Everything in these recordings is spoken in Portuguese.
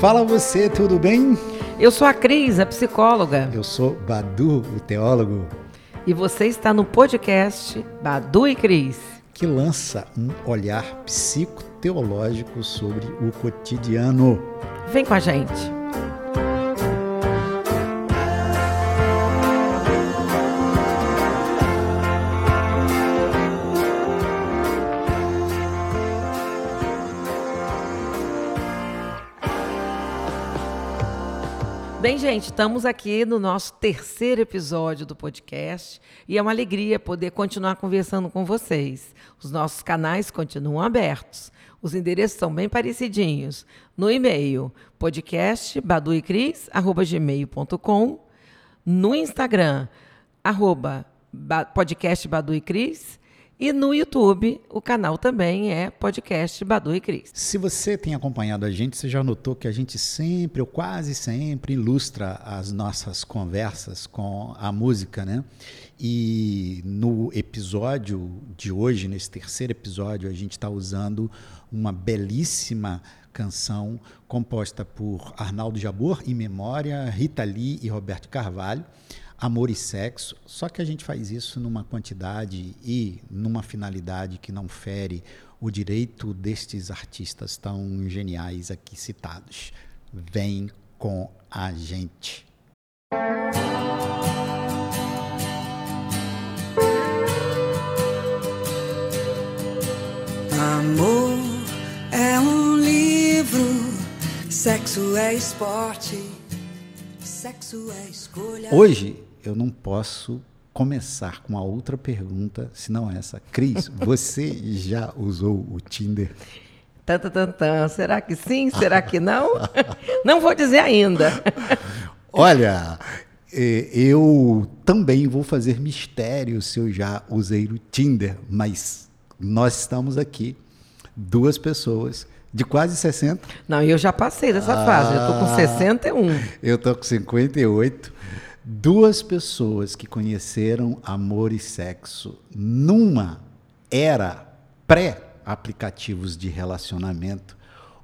Fala você, tudo bem? Eu sou a Cris, a psicóloga. Eu sou Badu, o teólogo. E você está no podcast Badu e Cris, que lança um olhar psicoteológico sobre o cotidiano. Vem com a gente. Bem, gente, estamos aqui no nosso terceiro episódio do podcast e é uma alegria poder continuar conversando com vocês. Os nossos canais continuam abertos. Os endereços são bem parecidinhos. No e-mail, podcast baduicris@gmail.com, no Instagram, arroba podcast e no YouTube, o canal também é podcast Badu e Cris. Se você tem acompanhado a gente, você já notou que a gente sempre, ou quase sempre, ilustra as nossas conversas com a música, né? E no episódio de hoje, nesse terceiro episódio, a gente está usando uma belíssima canção composta por Arnaldo Jabor, em memória, Rita Lee e Roberto Carvalho amor e sexo, só que a gente faz isso numa quantidade e numa finalidade que não fere o direito destes artistas tão geniais aqui citados. Vem com a gente. Amor é um livro, sexo é esporte, sexo é escolha. Hoje eu não posso começar com a outra pergunta, senão essa. Cris, você já usou o Tinder? Tanta, tanta, será que sim? Será que não? não vou dizer ainda. Olha, eu também vou fazer mistério se eu já usei o Tinder, mas nós estamos aqui, duas pessoas de quase 60. Não, eu já passei dessa ah, fase, eu estou com 61. Eu estou com 58 duas pessoas que conheceram amor e sexo numa era pré-aplicativos de relacionamento,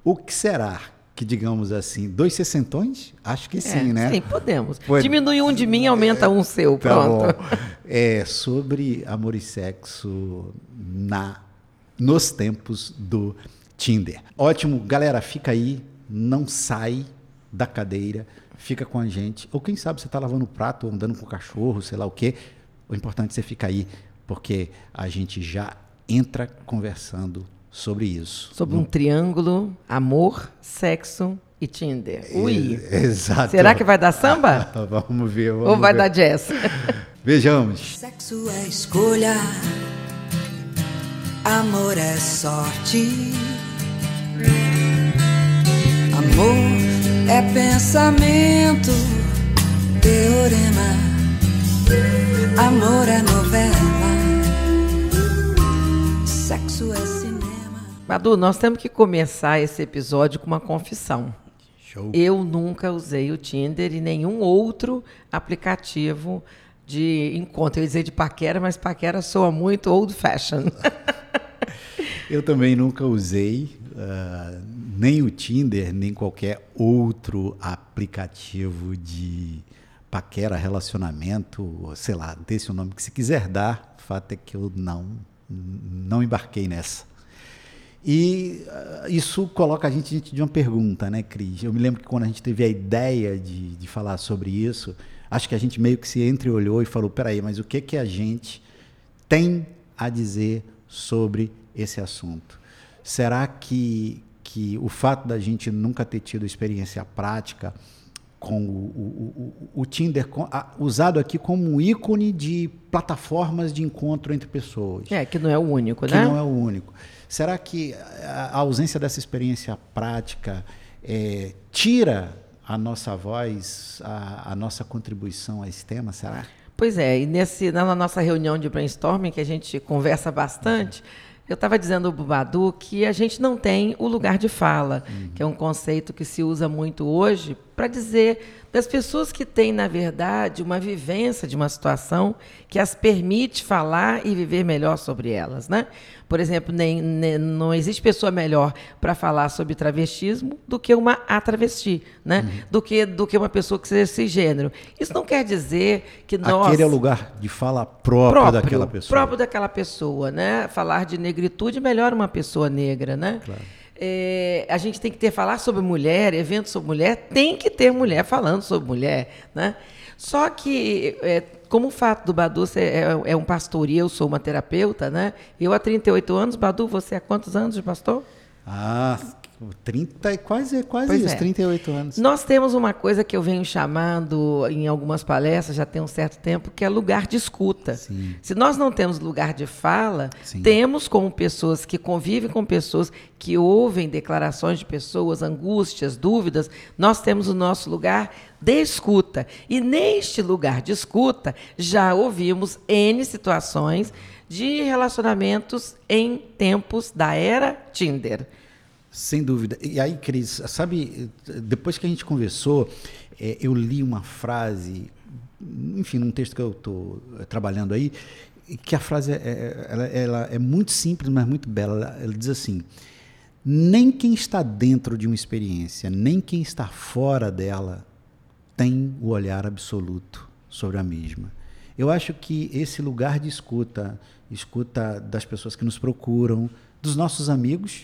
o que será que, digamos assim, dois sessentões? Acho que sim, é, né? Sim, podemos. Pode... Diminui um de mim, aumenta um seu, tá pronto. Tá é sobre amor e sexo na nos tempos do Tinder. Ótimo, galera, fica aí, não sai da cadeira fica com a gente. Ou quem sabe você está lavando o prato, ou andando com o cachorro, sei lá o quê. O importante é você ficar aí, porque a gente já entra conversando sobre isso. Sobre um triângulo, amor, sexo e Tinder. Ui. exato. Será que vai dar samba? vamos ver. Vamos Ou vai ver. dar jazz? Vejamos. Sexo é escolha, amor é sorte. Amor é pensamento, teorema, amor é novela, sexo é cinema. Badu, nós temos que começar esse episódio com uma confissão. Show. Eu nunca usei o Tinder e nenhum outro aplicativo de encontro. Eu ia dizer de paquera, mas paquera soa muito old fashion. Eu também nunca usei. Uh, nem o Tinder, nem qualquer outro aplicativo de paquera, relacionamento, sei lá, desse o nome que se quiser dar, o fato é que eu não, não embarquei nessa. E uh, isso coloca a gente diante de uma pergunta, né, Cris? Eu me lembro que quando a gente teve a ideia de, de falar sobre isso, acho que a gente meio que se entreolhou e falou: peraí, mas o que, que a gente tem a dizer sobre esse assunto? Será que, que o fato da gente nunca ter tido experiência prática com o, o, o, o Tinder com, a, usado aqui como um ícone de plataformas de encontro entre pessoas. É, que não é o único, que né? Que não é o único. Será que a, ausência dessa experiência prática é, tira a nossa voz, a, a, nossa contribuição a esse tema, será? Pois é, e nesse, na nossa reunião de brainstorming, que a gente conversa bastante, eu estava dizendo ao Bubadu que a gente não tem o lugar de fala, uhum. que é um conceito que se usa muito hoje para dizer das pessoas que têm, na verdade, uma vivência de uma situação que as permite falar e viver melhor sobre elas, né? Por exemplo, nem, nem não existe pessoa melhor para falar sobre travestismo do que uma atravesti, né? Uhum. Do que do que uma pessoa que seja esse gênero. Isso não quer dizer que nós Aquele é o lugar de fala próprio, próprio daquela pessoa. Próprio daquela pessoa, né? Falar de negritude melhora uma pessoa negra, né? Claro. É, a gente tem que ter falar sobre mulher, eventos sobre mulher, tem que ter mulher falando sobre mulher, né? Só que, é, como o fato do Badu ser, é, é, um pastor e eu sou uma terapeuta, né? Eu há 38 anos, Badu, você há quantos anos de pastor? Ah, 30 quase, quase pois isso, é. 38 anos. Nós temos uma coisa que eu venho chamando em algumas palestras, já tem um certo tempo, que é lugar de escuta. Sim. Se nós não temos lugar de fala, Sim. temos como pessoas que convivem com pessoas, que ouvem declarações de pessoas, angústias, dúvidas, nós temos o nosso lugar de escuta. E neste lugar de escuta, já ouvimos N situações de relacionamentos em tempos da era Tinder. Sem dúvida. E aí, Cris, sabe, depois que a gente conversou, é, eu li uma frase, enfim, num texto que eu estou é, trabalhando aí, que a frase é, é, ela, ela, é muito simples, mas muito bela. Ela, ela diz assim: nem quem está dentro de uma experiência, nem quem está fora dela tem o olhar absoluto sobre a mesma. Eu acho que esse lugar de escuta, escuta das pessoas que nos procuram, dos nossos amigos,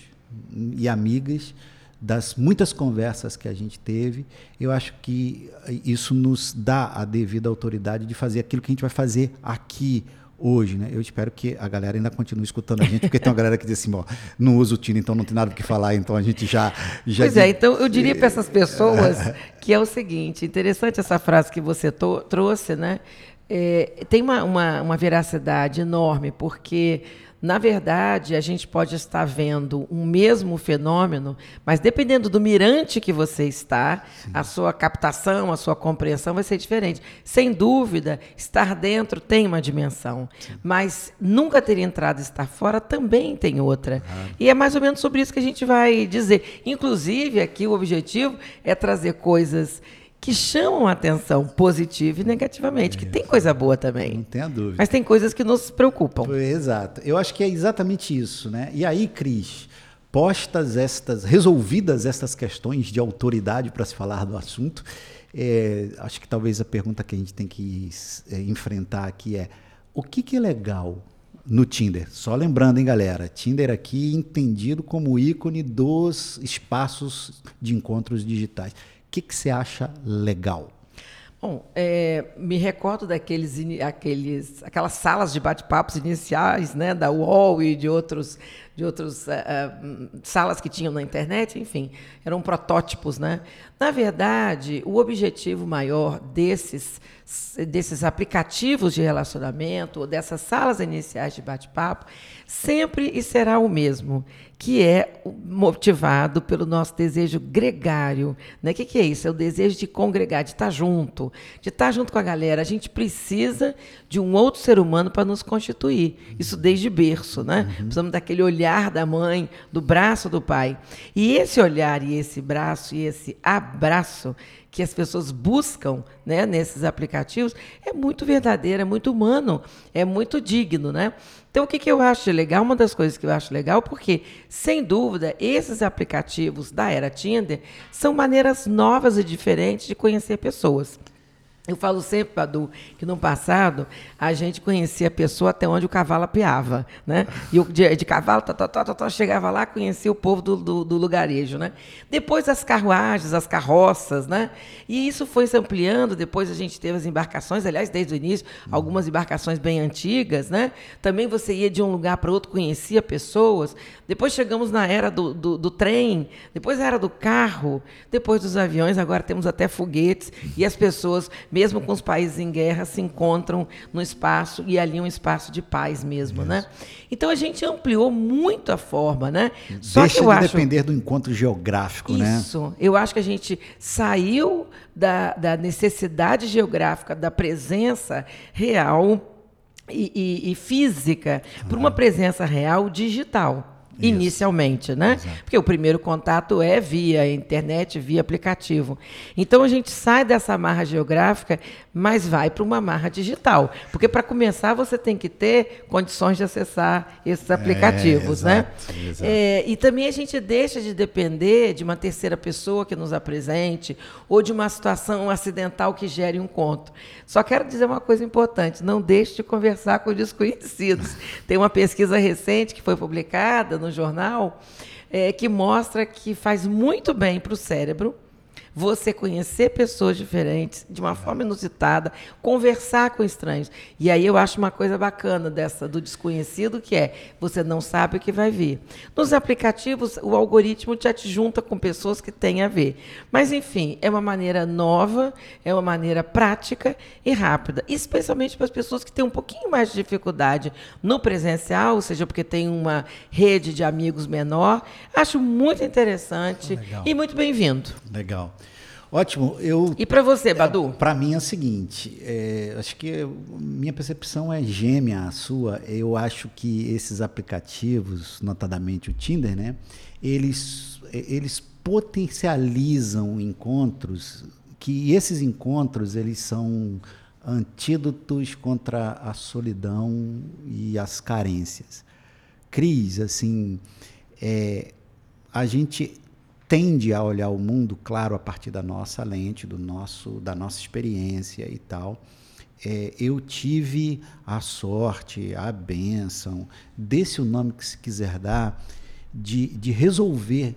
e amigas, das muitas conversas que a gente teve, eu acho que isso nos dá a devida autoridade de fazer aquilo que a gente vai fazer aqui hoje, né? Eu espero que a galera ainda continue escutando a gente, porque tem uma galera que diz assim, ó, não usa o Tino, então não tem nada o que falar, então a gente já... já pois é, então eu diria para essas pessoas que é o seguinte, interessante essa frase que você trouxe, né? É, tem uma, uma, uma veracidade enorme, porque na verdade, a gente pode estar vendo um mesmo fenômeno, mas dependendo do mirante que você está, Sim. a sua captação, a sua compreensão vai ser diferente. Sem dúvida, estar dentro tem uma dimensão, Sim. mas nunca ter entrado e estar fora também tem outra. E é mais ou menos sobre isso que a gente vai dizer. Inclusive, aqui o objetivo é trazer coisas que chamam a atenção positiva e negativamente, que tem coisa boa também. Não tenha dúvida. Mas tem coisas que nos preocupam. Exato. Eu acho que é exatamente isso, né? E aí, Cris, postas estas, resolvidas estas questões de autoridade para se falar do assunto, é, acho que talvez a pergunta que a gente tem que é, enfrentar aqui é o que, que é legal no Tinder. Só lembrando, hein, galera, Tinder aqui entendido como ícone dos espaços de encontros digitais que, que você acha legal? Bom, é, me recordo daqueles, aqueles, aquelas salas de bate-papos iniciais, né, da UOL e de outros, de outros uh, uh, salas que tinham na internet, enfim, eram protótipos, né? Na verdade, o objetivo maior desses desses aplicativos de relacionamento ou dessas salas iniciais de bate-papo sempre e será o mesmo, que é motivado pelo nosso desejo gregário. Né? O que, que é isso? É o desejo de congregar, de estar junto, de estar junto com a galera. A gente precisa de um outro ser humano para nos constituir. Isso desde berço, né? Uhum. Precisamos daquele olhar da mãe, do braço do pai. E esse olhar e esse braço e esse abraço que as pessoas buscam né, nesses aplicativos é muito verdadeiro, é muito humano, é muito digno, né? Então, o que, que eu acho legal? Uma das coisas que eu acho legal, porque, sem dúvida, esses aplicativos da era Tinder são maneiras novas e diferentes de conhecer pessoas. Eu falo sempre, Padu, que no passado a gente conhecia a pessoa até onde o cavalo apiava, né? E o de, de cavalo, tá, tá, tá, tá, chegava lá, conhecia o povo do, do, do, lugarejo, né? Depois as carruagens, as carroças, né? E isso foi se ampliando. Depois a gente teve as embarcações, aliás, desde o início, algumas embarcações bem antigas, né? Também você ia de um lugar para outro, conhecia pessoas. Depois chegamos na era do, do, do trem, depois a era do carro, depois dos aviões, agora temos até foguetes e as pessoas mesmo com os países em guerra, se encontram no espaço e ali é um espaço de paz mesmo, né? Então a gente ampliou muito a forma, né? Só Deixa que eu de acho... depender do encontro geográfico, Isso. né? Isso. Eu acho que a gente saiu da, da necessidade geográfica, da presença real e, e, e física, uhum. para uma presença real digital. Inicialmente, né? Porque o primeiro contato é via internet, via aplicativo. Então a gente sai dessa marra geográfica, mas vai para uma marra digital. Porque para começar você tem que ter condições de acessar esses aplicativos, né? exato, exato. É, e também a gente deixa de depender de uma terceira pessoa que nos apresente ou de uma situação acidental que gere um conto. Só quero dizer uma coisa importante: não deixe de conversar com desconhecidos. Tem uma pesquisa recente que foi publicada no jornal é, que mostra que faz muito bem para o cérebro você conhecer pessoas diferentes de uma forma inusitada, conversar com estranhos. E aí eu acho uma coisa bacana dessa do desconhecido que é você não sabe o que vai vir. Nos aplicativos o algoritmo já te junta com pessoas que têm a ver. Mas enfim, é uma maneira nova, é uma maneira prática e rápida, especialmente para as pessoas que têm um pouquinho mais de dificuldade no presencial, ou seja, porque tem uma rede de amigos menor. Acho muito interessante Legal. e muito bem-vindo. Legal. Ótimo. Eu E para você, Badu? Para mim é o seguinte, é, acho que minha percepção é gêmea à sua. Eu acho que esses aplicativos, notadamente o Tinder, né, eles, eles potencializam encontros que esses encontros eles são antídotos contra a solidão e as carências. Cris, assim, é, a gente tende a olhar o mundo, claro, a partir da nossa lente, do nosso, da nossa experiência e tal. É, eu tive a sorte, a bênção, desse o nome que se quiser dar, de, de resolver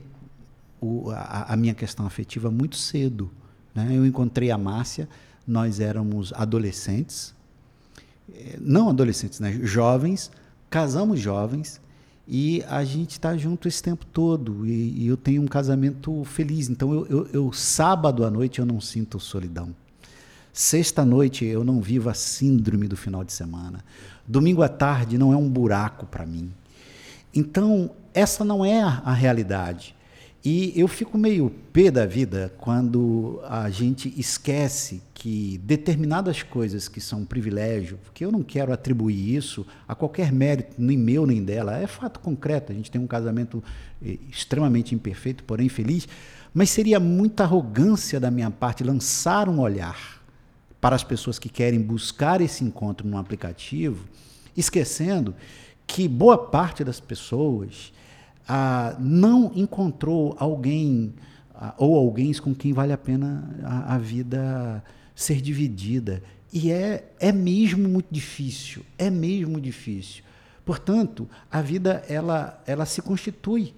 o- a, a minha questão afetiva muito cedo. né? Eu encontrei a Márcia, nós éramos adolescentes, eh, não adolescentes, né? jovens, casamos jovens e a gente está junto esse tempo todo e, e eu tenho um casamento feliz. Então eu, eu- eu, sábado à noite eu não sinto solidão. Sexta noite eu não vivo a síndrome do final de semana. Domingo à tarde não é um buraco para mim. Então, essa não é a, a realidade. E eu fico meio pé da vida quando a gente esquece que determinadas coisas que são um privilégio, porque eu não quero atribuir isso a qualquer mérito, nem meu nem dela, é fato concreto. A gente tem um casamento eh, extremamente imperfeito, porém feliz, mas seria muita arrogância da minha parte lançar um olhar para as pessoas que querem buscar esse encontro no aplicativo, esquecendo que boa parte das pessoas ah, não encontrou alguém ah, ou alguém com quem vale a pena a, a vida ser dividida. E é, é mesmo muito difícil, é mesmo difícil. Portanto, a vida ela, ela se constitui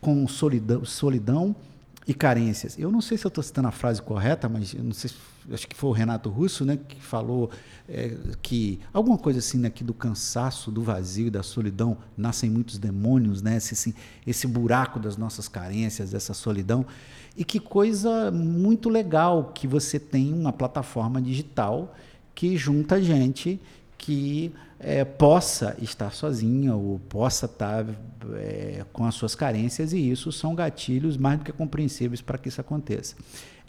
com solidão, solidão e carências. Eu não sei se eu estou citando a frase correta, mas eu não sei, se- acho que foi o Renato Russo, né, que falou é, que alguma coisa assim, né, do cansaço, do vazio da solidão nascem muitos demônios, né, esse, assim, esse buraco das nossas carências, dessa solidão. E que coisa muito legal que você tem uma plataforma digital que junta gente que eh, possa estar sozinha ou possa estar eh, com as suas carências e isso são gatilhos mais do que compreensíveis para que isso aconteça.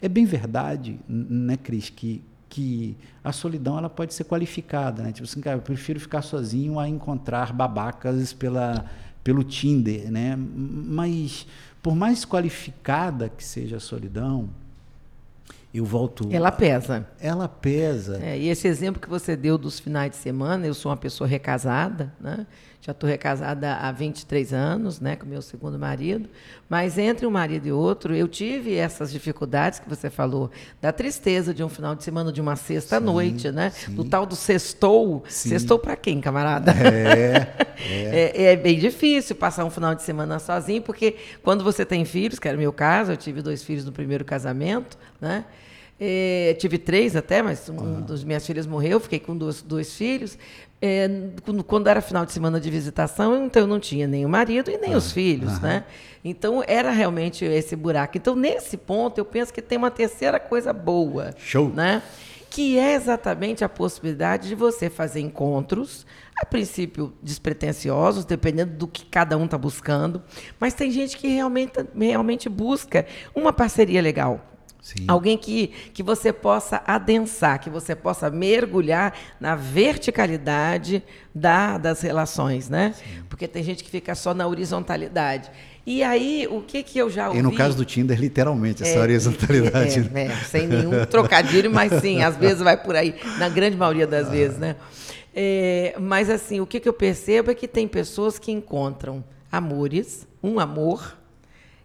É bem verdade, né, Cris, que, que a solidão ela pode ser qualificada, né? Tipo assim, cara, eu prefiro ficar sozinho a encontrar babacas pela, pelo Tinder, né? Mas por mais qualificada que seja a solidão, eu volto. Ela pesa. Ela pesa. É, e esse exemplo que você deu dos finais de semana, eu sou uma pessoa recasada, né? Já estou recasada há 23 anos, né, com meu segundo marido. Mas entre um marido e outro, eu tive essas dificuldades que você falou, da tristeza de um final de semana, de uma sexta-noite, né? Do tal do sextou. Sim. Sextou para quem, camarada? É, É, é bem difícil passar um final de semana sozinho, porque quando você tem filhos, que era o meu caso, eu tive dois filhos no primeiro casamento, né? É, tive três até, mas um dos minhas filhas morreu, fiquei com dois, dois filhos. É, quando, era final de semana de visitação, então eu não tinha nem o marido e nem os filhos, né? Então era realmente esse buraco. Então, nesse ponto, eu penso que tem uma terceira coisa boa. Show. Né? que é exatamente a possibilidade de você fazer encontros, a princípio despretensiosos, dependendo do que cada um está buscando, mas tem gente que realmente, realmente busca uma parceria legal. Sim. Alguém que, que você possa adensar, que você possa mergulhar na verticalidade da, das relações, né? Porque tem gente que fica só na horizontalidade. E aí, o que, que eu já ouvi... E no caso do Tinder, literalmente, essa horizontalidade. É, é, sem nenhum trocadilho, mas sim, às vezes vai por aí, na grande maioria das vezes, né? É, mas assim, o que, que eu percebo é que tem pessoas que encontram amores, um amor,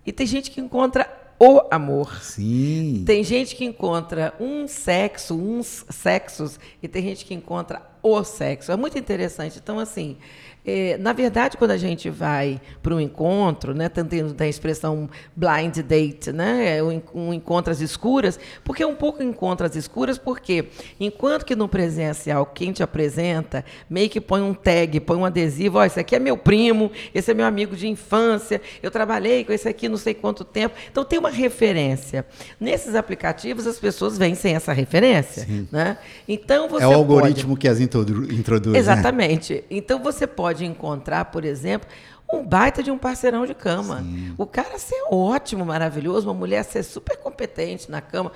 e tem gente que encontra o amor. Sim. Tem gente que encontra um sexo, uns sexos, e tem gente que encontra o sexo. É muito interessante. Então, assim, é, na verdade, quando a gente vai para um encontro, né, tendo da expressão blind date, né, é um, um encontro às escuras, porque é um pouco encontro às escuras, porque enquanto que no presencial quem te apresenta meio que põe um tag, põe um adesivo, ó, esse aqui é meu primo, esse é meu amigo de infância, eu trabalhei com esse aqui não sei quanto tempo, então tem uma referência. Nesses aplicativos as pessoas vêm sem essa referência, né? Então você é o pode- algoritmo que as introdu- introduz. né? Exatamente. Então você pode encontrar, por exemplo, um baita de um parceirão de cama. O cara ser ótimo, maravilhoso, uma mulher ser super competente na cama.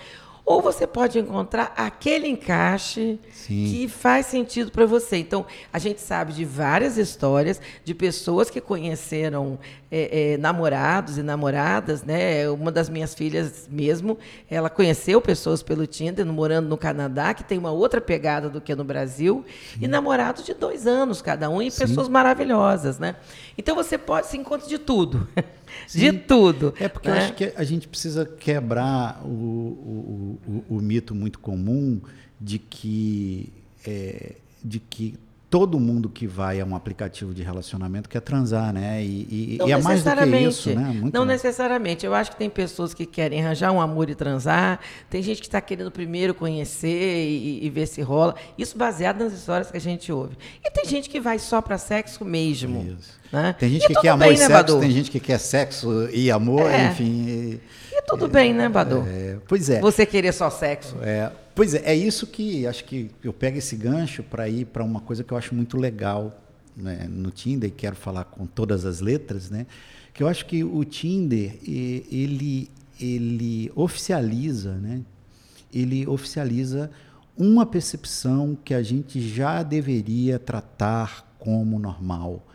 Ou você pode encontrar aquele encaixe Sim. que faz sentido para você. Então, a gente sabe de várias histórias de pessoas que conheceram é, é, namorados e namoradas, né? Uma das minhas filhas mesmo, ela conheceu pessoas pelo Tinder, morando no Canadá, que tem uma outra pegada do que no Brasil, e namorados de dois anos cada um, e pessoas maravilhosas, né? Então você pode se encontrar de tudo. de tudo. É porque né? eu acho que a gente precisa quebrar o, o, o, o mito muito comum de que, é, de que todo mundo que vai a um aplicativo de relacionamento quer transar, né? E, e- Não e é mais do que isso, né? Muito não mais. necessariamente. Eu acho que tem pessoas que querem arranjar um amor e transar. Tem gente que está querendo primeiro conhecer e, e ver se rola. Isso baseado nas histórias que a gente ouve. E tem gente que vai só para sexo mesmo. Isso. Né? Tem gente E que quer amor bem, e né, sexo, Badu? tem gente que quer sexo e amor, É. enfim. e- E tudo bem, né, Badu? é, pois é. Você querer só sexo. É, pois é, é isso que acho que eu pego esse gancho para ir para uma coisa que eu acho muito legal né, no Tinder e quero falar com todas as letras, né? Que eu acho que o Tinder ele ele oficializa, né? Ele oficializa uma percepção que a gente já deveria tratar como normal,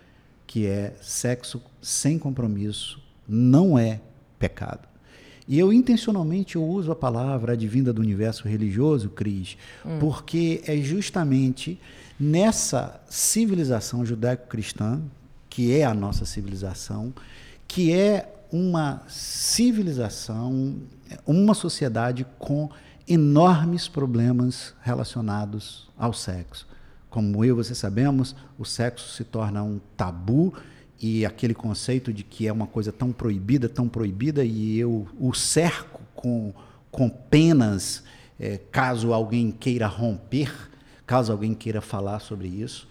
que é sexo sem compromisso não é pecado. E eu intencionalmente eu uso a palavra advinda do universo religioso, Cris, porque é justamente nessa civilização judaico-cristã, que é a nossa civilização, que é uma civilização, uma sociedade com enormes problemas relacionados ao sexo. Como eu e você sabemos, o sexo se torna um tabu e aquele conceito de que é uma coisa tão proibida, tão proibida, e eu o cerco com, com penas, eh, caso alguém queira romper, caso alguém queira falar sobre isso.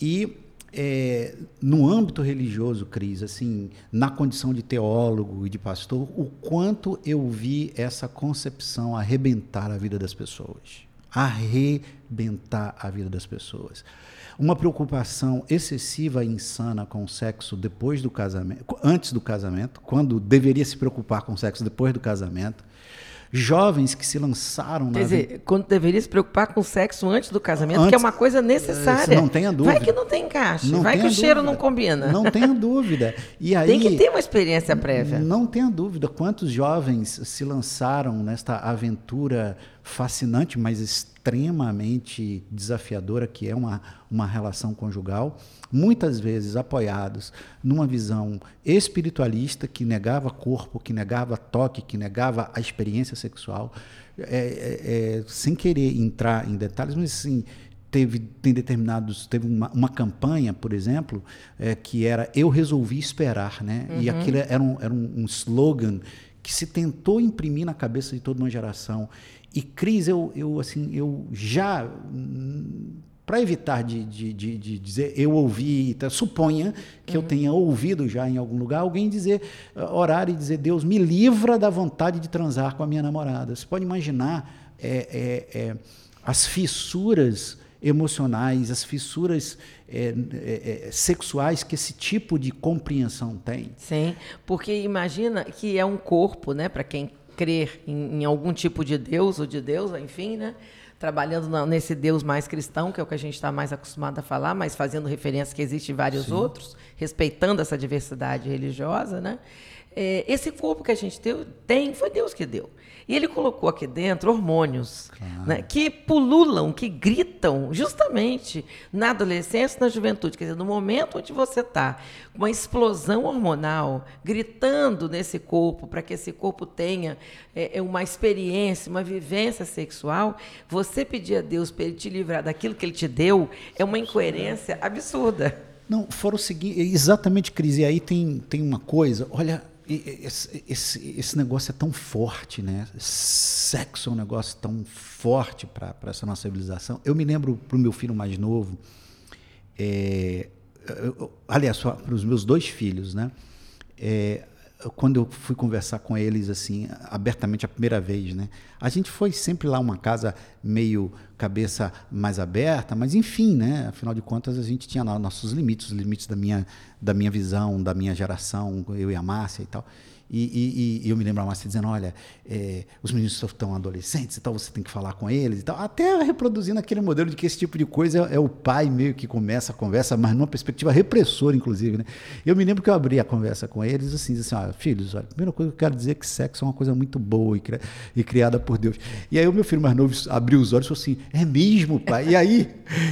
E eh, no âmbito religioso, Cris, assim, na condição de teólogo e de pastor, o quanto eu vi essa concepção arrebentar a vida das pessoas. Arrebentar a vida das pessoas uma preocupação excessiva e insana com o sexo depois do casamento, antes do casamento, quando deveria se preocupar com o sexo depois do casamento. Jovens que se lançaram Quer na dizer, quando deveria se preocupar com o sexo antes do casamento, Antes- que é uma coisa necessária. Não tenha dúvida. Vai que não tem encaixe, Não vai que o cheiro dúvida. não combina. Não tenha dúvida. E aí, Tem que ter uma experiência prévia. Não tenha dúvida quantos jovens se lançaram nesta aventura fascinante, mas extremamente desafiadora, que é uma, uma relação conjugal, muitas vezes apoiados numa visão espiritualista que negava corpo, que negava toque, que negava a experiência sexual, É, é, é, sem querer entrar em detalhes, mas assim, teve tem determinados teve uma, uma campanha por exemplo é, que era eu resolvi esperar né? E aquilo era um, era um, um slogan que se tentou imprimir na cabeça de toda uma geração e Cris eu, eu assim eu já para evitar de, de, de, de dizer eu ouvi, tá, suponha que eu tenha ouvido já em algum lugar alguém dizer, ah, orar e dizer, Deus me livra da vontade de transar com a minha namorada. Você pode imaginar é, é, é, as fissuras emocionais, as fissuras é, é, é, sexuais que esse tipo de compreensão tem. Sim, porque imagina que é um corpo, né, para quem crer em, em algum tipo de Deus ou de Deus, enfim, né? Trabalhando na- nesse Deus mais cristão, que é o que a gente está mais acostumado a falar, mas fazendo referência que existem vários outros, respeitando essa diversidade religiosa, né? É, esse corpo que a gente deu- tem, foi Deus que deu. E ele colocou aqui dentro hormônios né, que pululam, que gritam justamente na adolescência e na juventude. Quer dizer, no momento onde você está com uma explosão hormonal, gritando nesse corpo, para que esse corpo tenha é, é, uma experiência, uma vivência sexual, você pedir a Deus para ele te livrar daquilo que ele te deu é uma incoerência absurda. Não, fora o seguinte, exatamente, Cris, e aí tem, tem uma coisa, olha, esse, esse, esse negócio é tão forte, né? Sexo é um negócio tão forte para essa nossa civilização. Eu me lembro para o meu filho mais novo, é, eu- aliás, para os meus dois filhos, né? É, quando eu fui conversar com eles assim abertamente a primeira vez, né? A gente foi sempre lá uma casa meio cabeça mais aberta, mas enfim, né? Afinal de contas a gente tinha lá nossos limites, os limites da minha da minha visão, da minha geração, eu e a Márcia e tal. E, e- e eu me lembro a Márcia dizendo, olha, é, os meninos estão adolescentes e tal, você tem que falar com eles e tal. Até reproduzindo aquele modelo de que esse tipo de coisa é, é o pai meio que começa a conversa, mas numa perspectiva repressora, inclusive. Né? Eu me lembro que eu abri a conversa com eles assim, disse assim, olha, filhos, olha, a primeira coisa que eu quero dizer é que sexo é uma coisa muito boa e, cri- e criada por Deus. E aí o meu filho mais novo abriu os olhos e falou assim, é mesmo, pai? E aí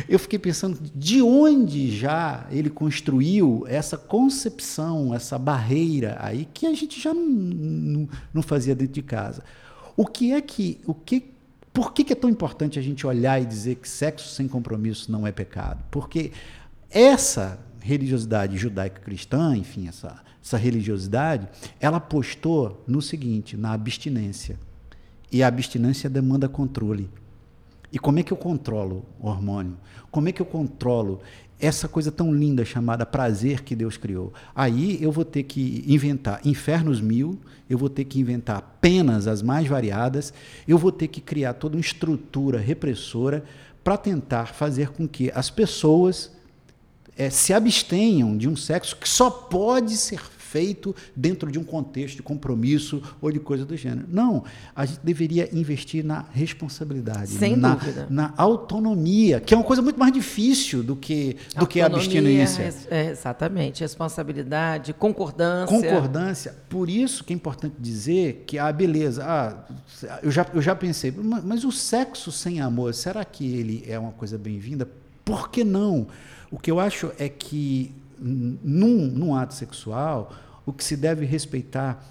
eu fiquei pensando, de onde já ele construiu essa concepção, essa barreira aí que a gente já não, não, não fazia dentro de casa. O que é que, o que, por que, que é tão importante a gente olhar e dizer que sexo sem compromisso não é pecado? Porque essa religiosidade judaico-cristã, enfim, essa, essa religiosidade, ela apostou no seguinte, na abstinência. E a abstinência demanda controle. E como é que eu controlo o hormônio? Como é que eu controlo essa coisa tão linda chamada prazer que Deus criou? Aí eu vou ter que inventar infernos mil, eu vou ter que inventar penas as mais variadas, eu vou ter que criar toda uma estrutura repressora para tentar fazer com que as pessoas eh, se abstenham de um sexo que só pode ser feito dentro de um contexto de compromisso ou de coisa do gênero. Não, a gente deveria investir na responsabilidade, Sem na, dúvida. na autonomia, que é uma coisa muito mais difícil do que, do que a abstinência. é, exatamente. Responsabilidade, concordância. Concordância. Por isso que é importante dizer que, ah, beleza, ah, eu, já, eu já pensei, mas, mas o sexo sem amor, será que ele é uma coisa bem-vinda? Por que não? O que eu acho é que, num, num ato sexual, o que se deve respeitar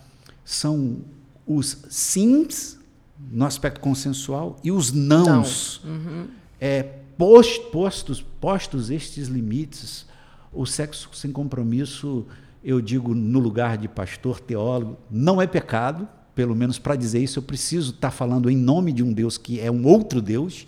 são os sims, no aspecto consensual, e os nãos. É, pos- postos, postos estes limites, o sexo sem compromisso, eu digo no lugar de pastor, teólogo, não é pecado, pelo menos para dizer isso, eu preciso estar falando em nome de um Deus que é um outro Deus,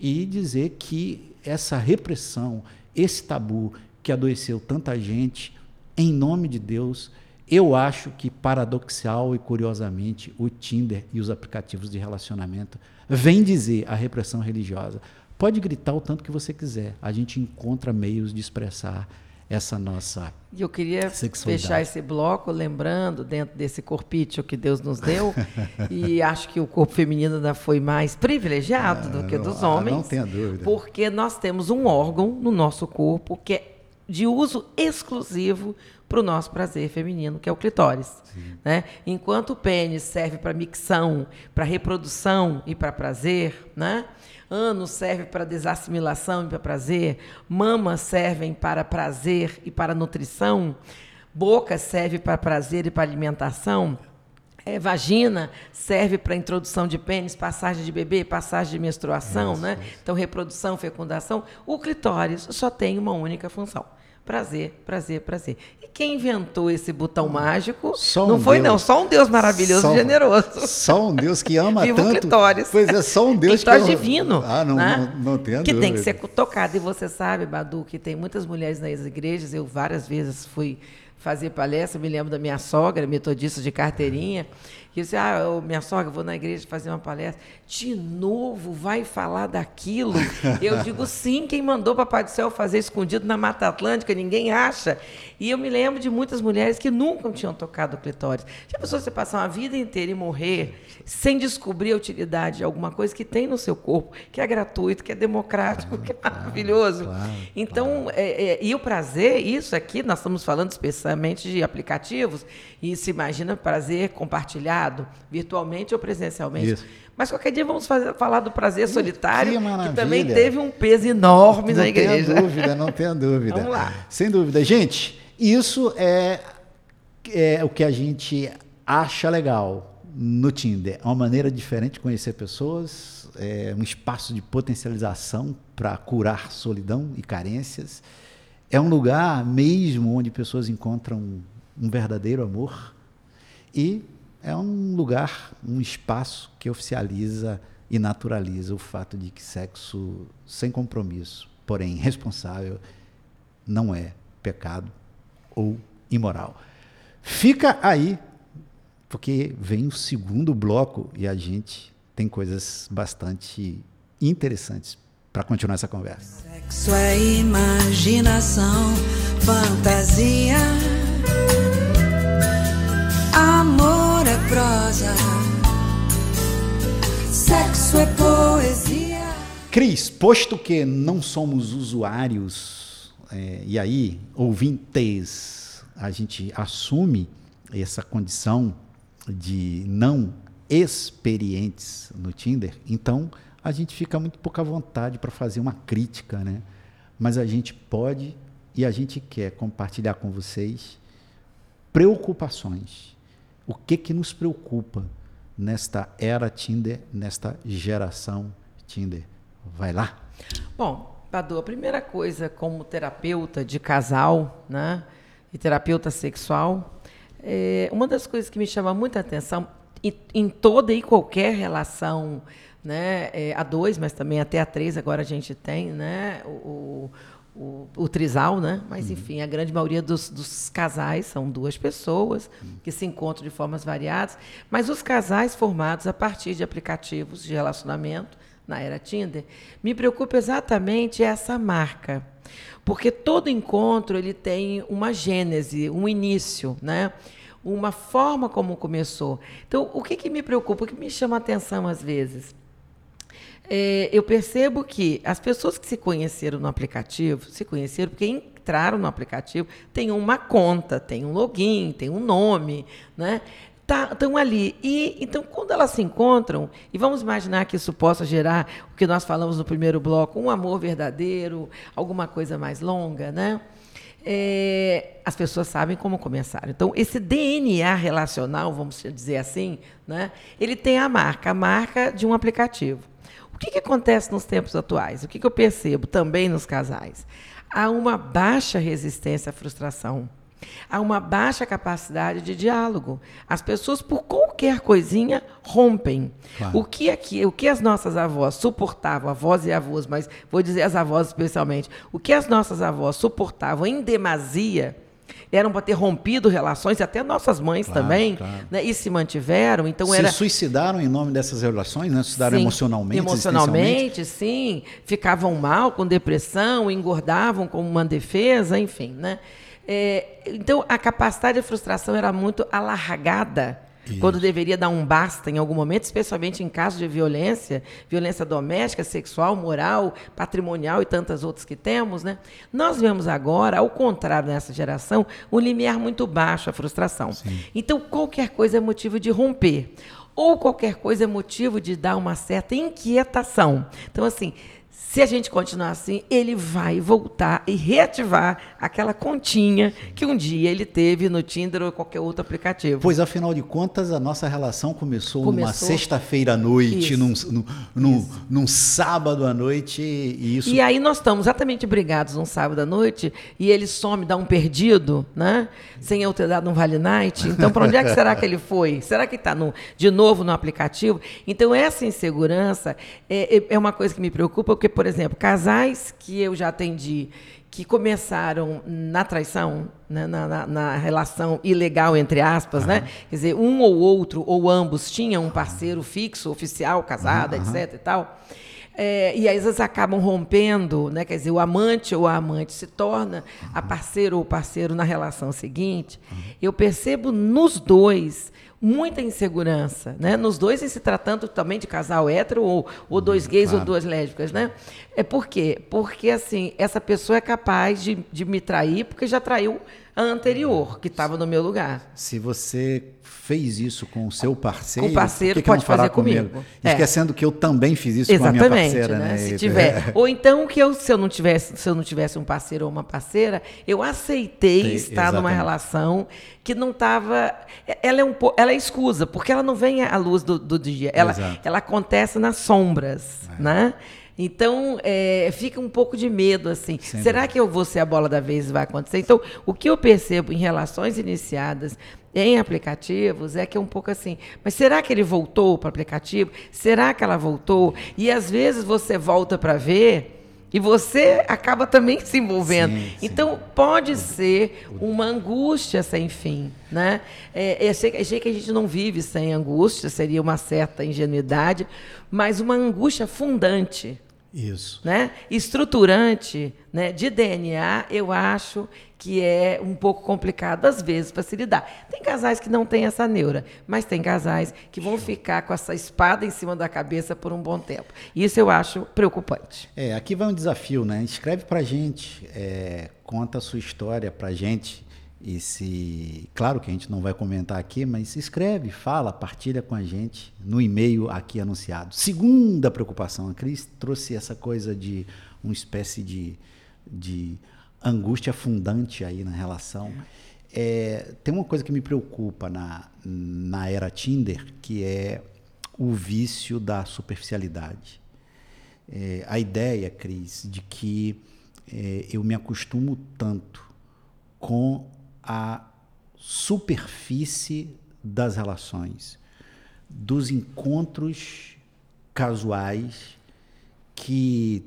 e dizer que essa repressão, esse tabu que adoeceu tanta gente, em nome de Deus, eu acho que paradoxal e curiosamente o Tinder e os aplicativos de relacionamento vêm dizer a repressão religiosa. Pode gritar o tanto que você quiser, a gente encontra meios de expressar essa nossa E eu queria Sexualidade. fechar esse bloco lembrando, dentro desse corpício que Deus nos deu, e acho que o corpo feminino ainda foi mais privilegiado do que Ah, não- dos ah, homens. não tenha dúvida. Porque nós temos um órgão no nosso corpo que é de uso exclusivo para o nosso prazer feminino, que é o clitóris. Né? Enquanto o pênis serve para micção, para reprodução e para prazer, né? ânus serve para desassimilação e para prazer, mamas servem para prazer e para nutrição, boca serve para prazer e para alimentação, é, vagina serve para introdução de pênis, passagem de bebê, passagem de menstruação, né? Então, reprodução, fecundação. O clitóris só tem uma única função. Prazer, prazer, prazer. E quem inventou esse botão mágico Só não um foi, Deus. não. Só um Deus maravilhoso Só- e generoso. Só um Deus que ama Viva o tanto. clitóris. Pois é, só um Deus clitóris que ama- divino. Ah, não, né? não, não tenha Que tem que ser tocado. E você sabe, Badu, que tem muitas mulheres nas igrejas, eu várias vezes fui fazer palestra, me lembro da minha sogra, metodista de carteirinha, que disse, ah, eu, minha sogra, vou na igreja fazer uma palestra. De novo, vai falar daquilo? Eu digo, sim, quem mandou Papai do Céu fazer escondido na Mata Atlântica, ninguém acha. E eu me lembro de muitas mulheres que nunca tinham tocado o clitóris. Já pensou você passar uma vida inteira e morrer sem descobrir a utilidade de alguma coisa que tem no seu corpo, que é gratuito, que é democrático, que é maravilhoso. claro, então, é, é, e o prazer, isso aqui, nós estamos falando especialmente de aplicativos, e se imagina prazer compartilhado, virtualmente ou presencialmente. Isso. Mas qualquer dia vamos fazer- falar do prazer solitário, que, maravilha. também teve um peso enorme não na igreja. tenha dúvida, não tenha dúvida. Vamos lá. Sem dúvida. Gente, isso é, é o que a gente acha legal no Tinder. É uma maneira diferente de conhecer pessoas, é um espaço de potencialização para curar solidão e carências. É um lugar mesmo onde pessoas encontram um verdadeiro amor e é um lugar, um espaço que oficializa e naturaliza o fato de que sexo sem compromisso, porém responsável, não é pecado ou imoral. Fica aí, porque vem o segundo bloco e a gente tem coisas bastante interessantes para continuar essa conversa. Sexo é imaginação, fantasia. Prosa. Sexo é poesia. Cris, posto que não somos usuários, é, e aí, ouvintes, a gente assume essa condição de não experientes no Tinder, então a gente fica muito pouca vontade para fazer uma crítica, né? Mas a gente pode e a gente quer compartilhar com vocês preocupações. O que que nos preocupa nesta era Tinder, nesta geração Tinder? Vai lá. Bom, Badu, a primeira coisa como terapeuta de casal, né, e terapeuta sexual, é, uma das coisas que me chama muita atenção em, em toda e qualquer relação, né, é, a dois, mas também até a três agora a gente tem, né, o, o, o trisal, né? Mas enfim, a grande maioria dos, dos casais são duas pessoas que se encontram de formas variadas, mas os casais formados a partir de aplicativos de relacionamento na era Tinder, me preocupa exatamente essa marca. Porque todo encontro ele tem uma gênese, um início, né? uma forma como começou. Então, o que, que me preocupa, o que me chama a atenção às vezes? É, eu percebo que as pessoas que se conheceram no aplicativo, se conheceram porque entraram no aplicativo, tem uma conta, tem um login, tem um nome, né? estão ali. E então, quando elas se encontram, e vamos imaginar que isso possa gerar o que nós falamos no primeiro bloco, um amor verdadeiro, alguma coisa mais longa, né? É, as pessoas sabem como começar. Então, esse DNA relacional, vamos dizer assim, né? Ele tem a marca, a marca de um aplicativo. O que, que acontece nos tempos atuais? O que, que eu percebo também nos casais? Há uma baixa resistência à frustração. Há uma baixa capacidade de diálogo. As pessoas, por qualquer coisinha, rompem. Claro. O que aqui, o que as nossas avós suportavam, avós e avós, mas vou dizer as avós especialmente, o que as nossas avós suportavam em demasia, eram para ter rompido relações, e até nossas mães Claro, também, claro. né, e se mantiveram. Então se era suicidaram em nome dessas relações, né? Suicidaram Sim, emocionalmente. Emocionalmente, sim. Ficavam mal, com depressão, engordavam como uma defesa, enfim, né? É, então, a capacidade de frustração era muito alargada, quando deveria dar um basta em algum momento, especialmente em casos de violência, violência doméstica, sexual, moral, patrimonial e tantas outras que temos, né? Nós vemos agora, ao contrário nessa geração, um limiar muito baixo à frustração. Então, qualquer coisa é motivo de romper ou qualquer coisa é motivo de dar uma certa inquietação. Então, assim, se a gente continuar assim, ele vai voltar e reativar aquela continha que um dia ele teve no Tinder ou qualquer outro aplicativo. Pois, afinal de contas, a nossa relação começou, numa Começou- sexta-feira à noite, num, num, num- num sábado à noite, e isso E aí nós estamos exatamente brigados um sábado à noite e ele some, dá um perdido, né? Sem eu ter dado um Vale Night. Então, para onde é que será que ele foi? Será que está de novo no aplicativo? Então, essa insegurança é, é- é uma coisa que me preocupa, porque Porque, por exemplo, casais que eu já atendi que começaram na traição, né, na, na, na, relação ilegal, entre aspas, uhum. né? Quer dizer, um ou outro, ou ambos, tinham um parceiro fixo, oficial, casado, uhum. etc. e tal. É, e às vezes acabam rompendo, né? quer dizer, o amante ou a amante se torna a parceira ou parceiro na relação seguinte. Eu percebo nos dois muita insegurança, né? Nos dois, em se tratando também de casal hétero ou, ou dois hum, gays claro. ou duas lésbicas, né? É por quê? Porque, assim, essa pessoa é capaz de, de me trair porque já traiu anterior, que estava no meu lugar. Se você fez isso com o seu parceiro, com o parceiro que que pode fazer comigo. comigo? É. Esquecendo que eu também fiz isso Exatamente, com a minha parceira, né? né? Se tiver. Ou então que eu, se eu não tivesse, se eu não tivesse um parceiro ou uma parceira, eu aceitei Tem, estar exatamente. numa relação que não estava. Ela é um ela é escusa, porque ela não vem à luz do, do dia. Ela, ela acontece nas sombras, é. né? Então, é, fica um pouco de medo, assim. Sem Será que eu vou ser a bola da vez e vai acontecer? Então, o que eu percebo em relações iniciadas em aplicativos é que é um pouco assim, mas será que ele voltou para o aplicativo? Será que ela voltou? E às vezes você volta para ver e você acaba também se envolvendo. Sim, então, sim. pode ser uma angústia sem fim. Né? É, eu sei que a gente não vive sem angústia, seria uma certa ingenuidade, mas uma angústia fundante. Isso. Né? Estruturante né? de DNA, eu acho que é um pouco complicado às vezes para se lidar. Tem casais que não têm essa neura, mas tem casais que vão ficar com essa espada em cima da cabeça por um bom tempo. Isso eu acho preocupante. É, aqui vai um desafio, né? Escreve para gente, é, conta a sua história para gente. E se, claro que a gente não vai comentar aqui, mas escreve, fala, partilha com a gente no e-mail aqui anunciado. Segunda preocupação, a Cris trouxe essa coisa de uma espécie de, de angústia fundante aí na relação. É, tem uma coisa que me preocupa na, na era Tinder, que é o vício da superficialidade. É, a ideia, Cris, de que é, eu me acostumo tanto com a superfície das relações, dos encontros casuais que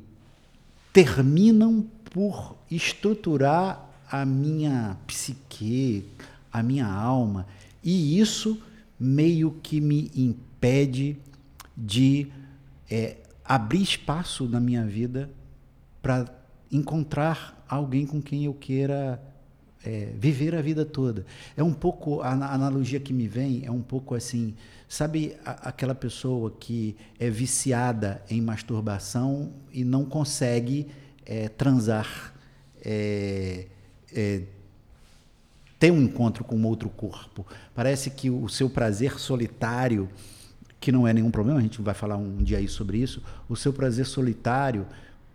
terminam por estruturar a minha psique, a minha alma, e isso meio que me impede de é, abrir espaço na minha vida para encontrar alguém com quem eu queira é, viver a vida toda. É um pouco, a, a, analogia que me vem é um pouco assim, sabe a, aquela pessoa que é viciada em masturbação e não consegue é, transar, é, é ter um encontro com outro corpo. Parece que o seu prazer solitário, que não é nenhum problema, a gente vai falar um dia aí sobre isso, o seu prazer solitário,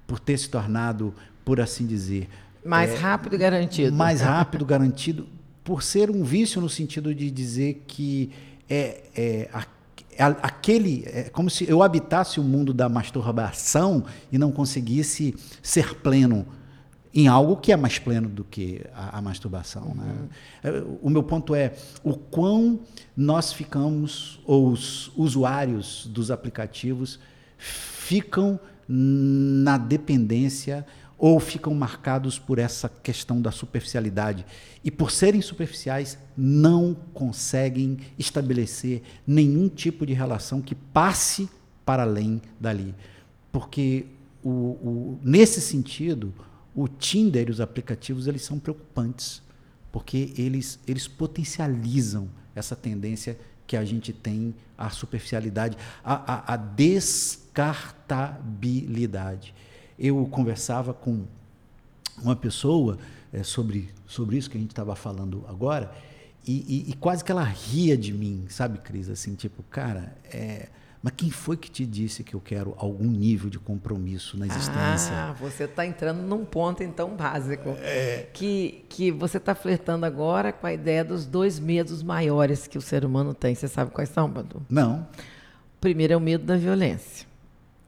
por ter se tornado, por assim dizer, mais é, rápido garantido. Mais rápido garantido, por ser um vício no sentido de dizer que é, é, é aquele é como se eu habitasse o mundo da masturbação e não conseguisse ser pleno em algo que é mais pleno do que a, a masturbação. Né? Uhum. Né? O meu ponto é o quão nós ficamos, ou os usuários dos aplicativos ficam na dependência ou ficam marcados por essa questão da superficialidade. E por serem superficiais não conseguem estabelecer nenhum tipo de relação que passe para além dali, porque o, o, nesse sentido o Tinder e os aplicativos eles são preocupantes porque eles eles potencializam essa tendência que a gente tem à superficialidade, à, à, à descartabilidade eu conversava com uma pessoa é, sobre, sobre isso que a gente estava falando agora, e, e, e, quase que ela ria de mim, sabe, Cris? Assim, tipo, cara, é, mas quem foi que te disse que eu quero algum nível de compromisso na existência? Ah, você está entrando num ponto então básico. É... Que, que você está flertando agora com a ideia dos dois medos maiores que o ser humano tem. Você sabe quais são, Badu? Não. O primeiro é o medo da violência.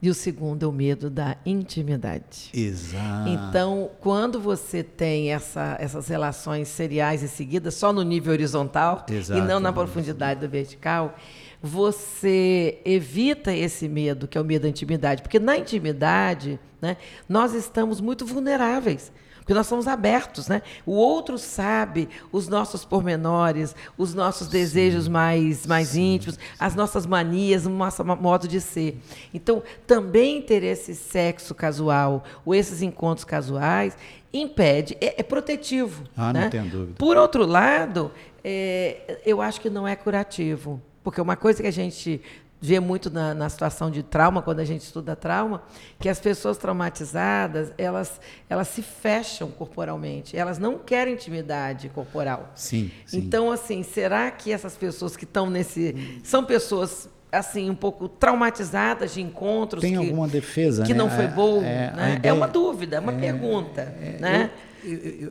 E o segundo é o medo da intimidade. Exato. Então, quando você tem essa, essas relações seriais e seguidas só no nível horizontal Exato. e não na profundidade do vertical, você evita esse medo, que é o medo da intimidade. Porque na intimidade, né, nós estamos muito vulneráveis. Porque nós somos abertos, né? O outro sabe os nossos pormenores, os nossos Sim. desejos mais, mais íntimos, as nossas manias, o nosso modo de ser. Então, também ter esse sexo casual ou esses encontros casuais impede, é, é protetivo. Ah, né? não tenho dúvida. Por outro lado, é, eu acho que não é curativo. Porque uma coisa que a gente vê muito na, na, situação de trauma, quando a gente estuda trauma, que as pessoas traumatizadas, elas, elas se fecham corporalmente, elas não querem intimidade corporal. Sim, sim. Então, assim, será que essas pessoas que estão nesse... São pessoas assim um pouco traumatizadas de encontros tem que, alguma defesa que né? não foi bom é, né? ideia, é uma dúvida é uma é, pergunta é, né eu,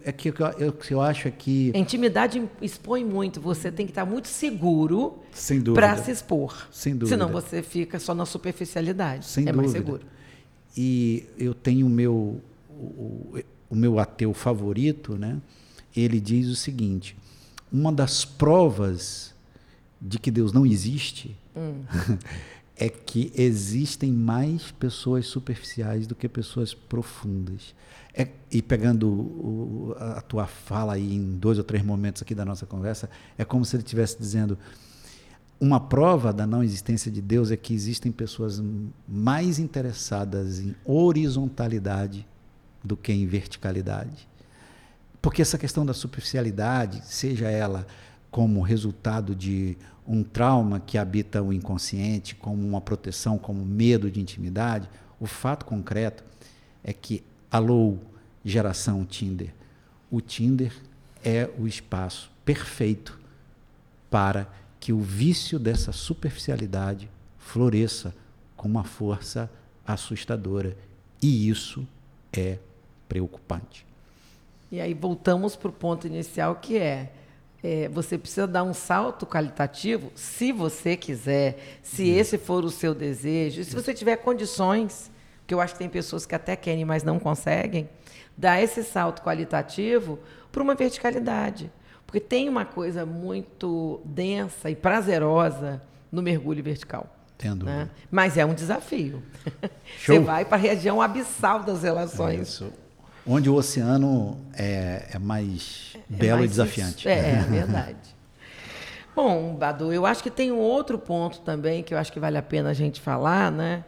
é que eu, eu, eu acho é que a intimidade expõe muito você tem que estar muito seguro para se expor sem dúvida senão você fica só na superficialidade sem é dúvida. mais seguro e eu tenho o meu o, o meu ateu favorito né ele diz o seguinte uma das provas de que Deus não existe hum. é que existem mais pessoas superficiais do que pessoas profundas. É, e pegando o, a tua fala aí em dois ou três momentos aqui da nossa conversa, é como se ele estivesse dizendo uma prova da não existência de Deus é que existem pessoas mais interessadas em horizontalidade do que em verticalidade. Porque essa questão da superficialidade, seja ela como resultado de um trauma que habita o inconsciente, como uma proteção, como medo de intimidade, o fato concreto é que, alô, geração Tinder, o Tinder é o espaço perfeito para que o vício dessa superficialidade floresça com uma força assustadora. E isso é preocupante. E aí voltamos para o ponto inicial que é é, você precisa dar um salto qualitativo, se você quiser, se Sim. esse for o seu desejo, se você tiver condições, que eu acho que tem pessoas que até querem, mas não conseguem, dar esse salto qualitativo para uma verticalidade. Porque tem uma coisa muito densa e prazerosa no mergulho vertical. Tendo. Né? Mas é um desafio. Show. Você vai para a região abissal das relações. Isso onde o oceano é, é mais é belo mais e desafiante. É, é verdade. Bom, Badu, eu acho que tem um outro ponto também que eu acho que vale a pena a gente falar, né?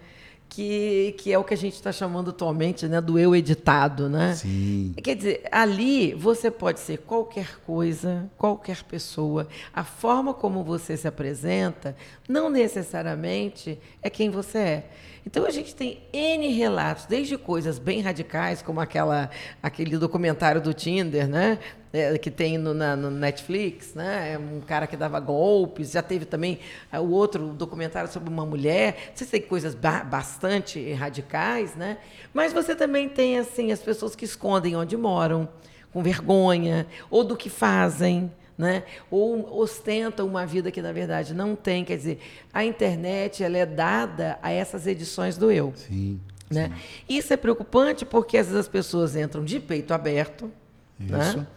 Que, que é o que a gente está chamando atualmente né, do eu editado, né? Sim. Quer dizer, ali você pode ser qualquer coisa, qualquer pessoa. A forma como você se apresenta não necessariamente é quem você é. Então a gente tem N relatos, desde coisas bem radicais, como aquela, aquele documentário do Tinder, né? É, que tem no, na, no Netflix, né? É um cara que dava golpes. Já teve também é, o outro documentário sobre uma mulher. Você tem coisas ba bastante radicais, né? Mas você também tem assim as pessoas que escondem onde moram, com vergonha, ou do que fazem, né? ou ostentam uma vida que na verdade não tem. Quer dizer, a internet ela é dada a essas edições do eu. Sim. Né? Sim. Isso é preocupante porque às vezes as pessoas entram de peito aberto, né? Isso. Né?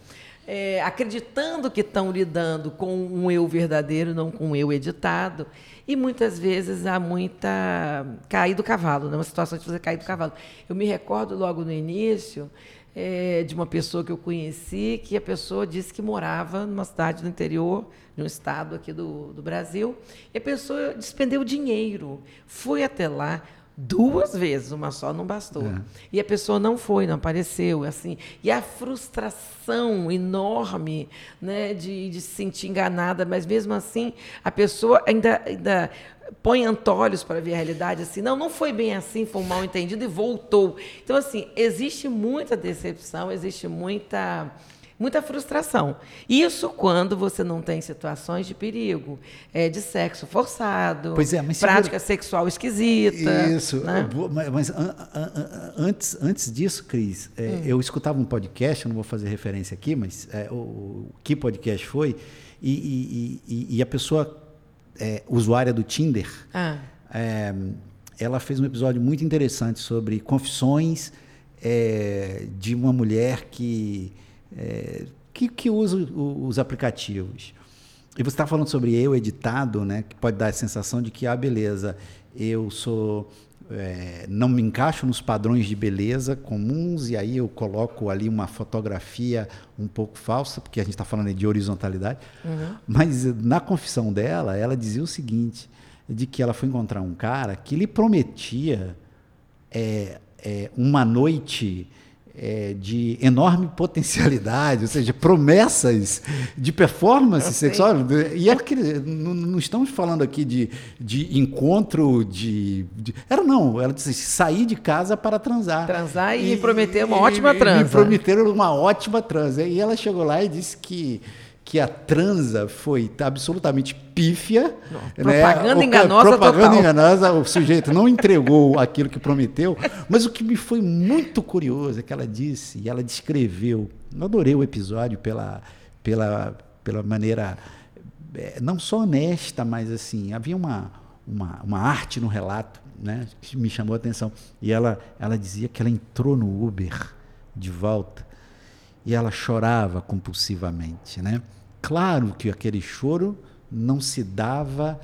É, acreditando que estão lidando com um eu verdadeiro, não com um eu editado. E muitas vezes há muita cair do cavalo, né? uma situação de você cair do cavalo. Eu me recordo logo no início é, de uma pessoa que eu conheci, que a pessoa disse que morava numa cidade do interior, de um estado aqui do, do Brasil, e a pessoa despendeu dinheiro, foi até lá duas vezes, uma só não bastou. É. E a pessoa não foi, não apareceu, assim. E a frustração enorme, né, de, de se sentir enganada, mas mesmo assim a pessoa ainda, ainda põe antolhos para ver a realidade assim, não, não foi bem assim, foi um mal entendido e voltou. Então, assim, existe muita decepção, existe muita muita frustração. Isso quando você não tem situações de perigo, é, de sexo forçado, pois é, mas prática segura... sexual esquisita. Isso. Né? Mas, mas an, an, antes, antes disso, Cris, é, hum. eu escutava um podcast, eu não vou fazer referência aqui, mas é, o, o, que podcast foi, e, e, e, e a pessoa é, usuária do Tinder, ah. é, ela fez um episódio muito interessante sobre confissões é, de uma mulher que, é, que, que, usa os aplicativos. e você está falando sobre eu editado, né? Que pode dar a sensação de que, ah, beleza, eu sou. é, não me encaixo nos padrões de beleza comuns, e aí eu coloco ali uma fotografia um pouco falsa, porque a gente está falando de horizontalidade. Mas eh, na confissão dela, ela dizia o seguinte: de que ela foi encontrar um cara que lhe prometia é, é, uma noite é, de enorme potencialidade, ou seja, promessas de performance sexual. E era que, não, não estamos falando aqui de, de encontro de, de- Era não, ela disse sair de casa para transar. Transar e prometer uma ótima transa. Me prometeram uma ótima transa. E ela chegou lá e disse que. Que a transa foi absolutamente pífia. né? propaganda O- enganosa Propaganda total. enganosa, o sujeito não entregou aquilo que prometeu. Mas o que me foi muito curioso é que ela disse, e ela descreveu. Eu adorei o episódio pela, pela, pela maneira eh, não só honesta, mas assim, havia uma, uma, uma arte no relato né, que me chamou a atenção. E ela, ela dizia que ela entrou no Uber de volta e ela chorava compulsivamente, né? Claro que aquele choro não se dava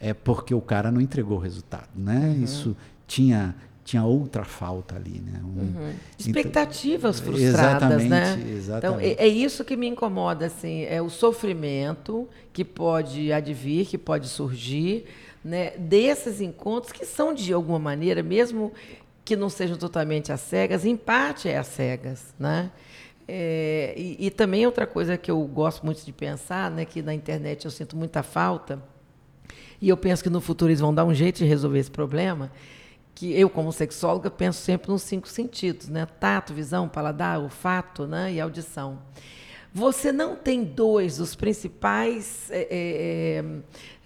é porque o cara não entregou o resultado, né? Isso tinha tinha outra falta ali, né? Um- então- Expectativas frustradas, Exatamente, né? Então, exatamente. é, é isso que me incomoda, assim, é o sofrimento que pode advir, que pode surgir, né, desses encontros que são, de alguma maneira, mesmo que não sejam totalmente às cegas, em parte é às cegas, né? É, e, e também outra coisa que eu gosto muito de pensar, né, que na internet eu sinto muita falta, e eu penso que no futuro eles vão dar um jeito de resolver esse problema. Que eu, como sexóloga, penso sempre nos cinco sentidos, né? Tato, visão, paladar, olfato né? e audição. Você não tem dois dos principais é,